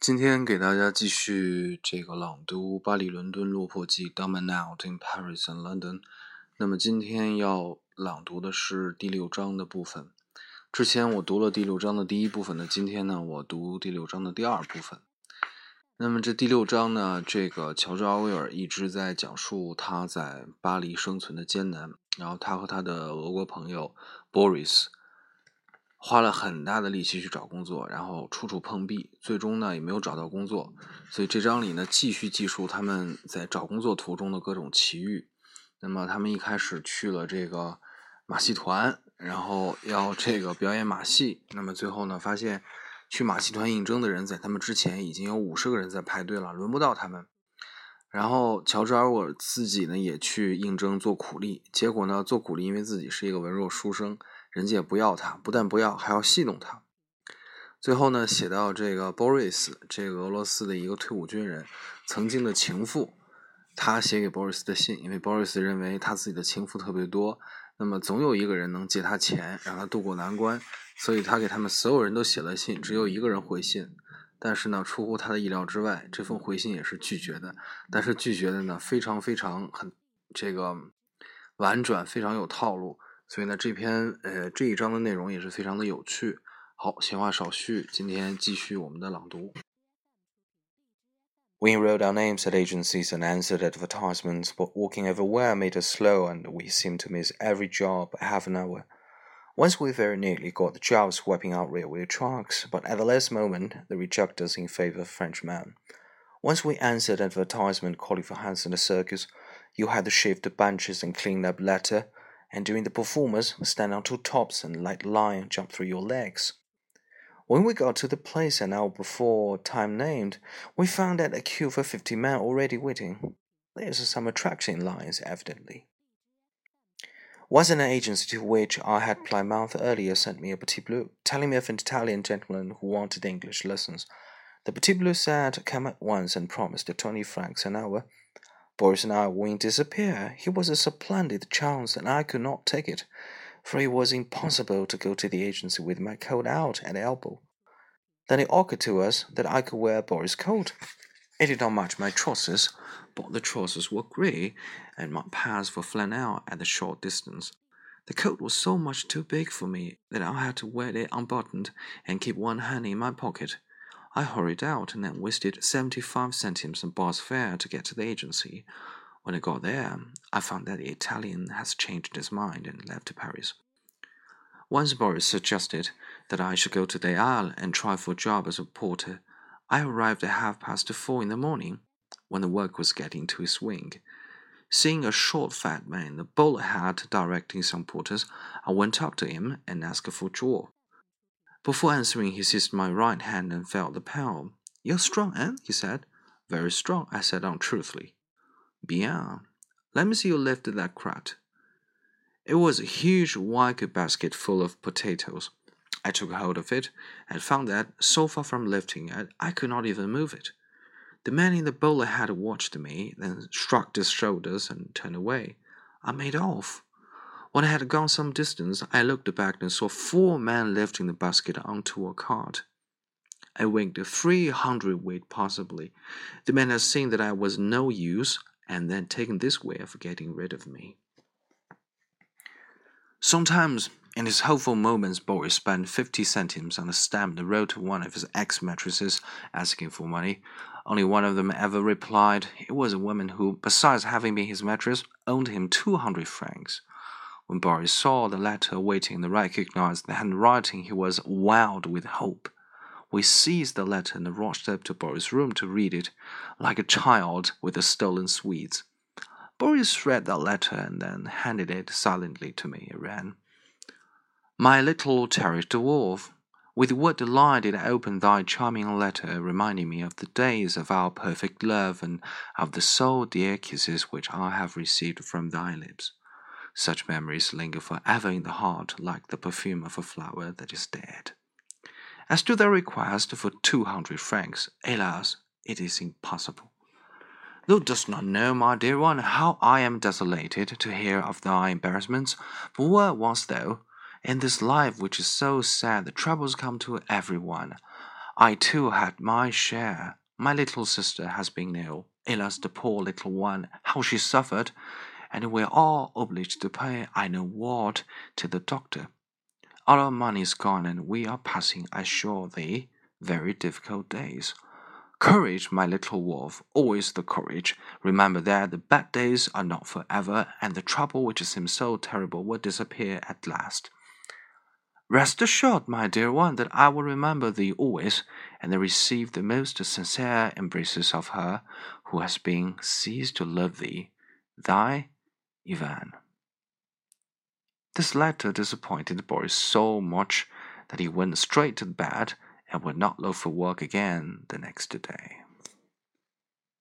今天给大家继续这个朗读《巴黎伦敦落魄记》（Dumb and Out in Paris and London）。那么今天要朗读的是第六章的部分。之前我读了第六章的第一部分呢，今天呢我读第六章的第二部分。那么这第六章呢，这个乔治·奥威尔一直在讲述他在巴黎生存的艰难，然后他和他的俄国朋友 Boris。花了很大的力气去找工作，然后处处碰壁，最终呢也没有找到工作。所以这章里呢继续记述他们在找工作途中的各种奇遇。那么他们一开始去了这个马戏团，然后要这个表演马戏。那么最后呢发现去马戏团应征的人在他们之前已经有五十个人在排队了，轮不到他们。然后乔治·尔沃自己呢也去应征做苦力，结果呢做苦力，因为自己是一个文弱书生。人家也不要他，不但不要，还要戏弄他。最后呢，写到这个 Boris，这个俄罗斯的一个退伍军人，曾经的情妇，他写给 Boris 的信，因为 Boris 认为他自己的情妇特别多，那么总有一个人能借他钱，让他渡过难关，所以他给他们所有人都写了信，只有一个人回信。但是呢，出乎他的意料之外，这封回信也是拒绝的，但是拒绝的呢，非常非常很这个婉转，非常有套路。所以呢，这篇呃这一章的内容也是非常的有趣。好，闲话少叙，今天继续我们的朗读。We wrote our names at agencies and answered advertisements, but walking everywhere made us slow, and we seemed to miss every job by half an hour. Once we very nearly got the job swapping out railway trucks, but at the last moment they rejected us in favor of Frenchmen. Once we answered advertisement calling for hands in the circus, you had to shift the benches and clean up later and during the performance, stand on two tops and let line jump through your legs. When we got to the place an hour before time named, we found that a queue for fifty men already waiting. There's some attraction in lines, evidently. Once an agency to which I had applied month earlier sent me a petit bleu, telling me of an Italian gentleman who wanted English lessons. The petit bleu said, Come at once and promised twenty francs an hour. Boris and I wouldn't disappear. He was a splendid chance, and I could not take it, for it was impossible to go to the agency with my coat out at elbow. Then it occurred to us that I could wear Boris' coat. It did not match my trousers, but the trousers were grey, and my pants were flannel at a short distance. The coat was so much too big for me that I had to wear it unbuttoned and keep one hand in my pocket. I hurried out and then wasted 75 centimes on bus fare to get to the agency. When I got there, I found that the Italian has changed his mind and left Paris. Once Boris suggested that I should go to the Halles and try for a job as a porter. I arrived at half past four in the morning, when the work was getting to its swing. Seeing a short, fat man in a bowler hat directing some porters, I went up to him and asked for draw. Before answering, he seized my right hand and felt the palm. You're strong, eh? he said. Very strong, I said untruthfully. Bien. Let me see you lift that crate. It was a huge wicker basket full of potatoes. I took hold of it and found that, so far from lifting it, I could not even move it. The man in the bowler hat watched me, then shrugged his shoulders and turned away. I made off. When I had gone some distance, I looked back and saw four men lifting the basket onto a cart. I winked three hundred weight possibly. The men had seen that I was no use, and then taken this way of getting rid of me. Sometimes, in his hopeful moments, Boris spent fifty centimes on a stamp and wrote to one of his ex-mattresses asking for money. Only one of them ever replied. It was a woman who, besides having been his mattress, owed him two hundred francs. When Boris saw the letter waiting and recognized the handwriting, he was wild with hope. We seized the letter and rushed up to Boris' room to read it, like a child with the stolen sweets. Boris read the letter and then handed it silently to me. It ran, My little cherished dwarf, with what delight did I open thy charming letter, reminding me of the days of our perfect love and of the so dear kisses which I have received from thy lips. Such memories linger forever in the heart like the perfume of a flower that is dead. As to the request for two hundred francs, alas, it is impossible. Thou dost not know, my dear one, how I am desolated to hear of thy embarrassments. For where wast thou? In this life which is so sad, the troubles come to every one. I too had my share. My little sister has been ill. Alas, the poor little one, how she suffered! And we're all obliged to pay I know what to the doctor. All our money is gone, and we are passing, I assure thee, very difficult days. Courage, my little wolf, always the courage. Remember that the bad days are not forever, and the trouble which seems so terrible will disappear at last. Rest assured, my dear one, that I will remember thee always, and receive the most sincere embraces of her who has been ceased to love thee. Thy Yvonne. This letter disappointed Boris so much that he went straight to bed and would not look for work again the next day.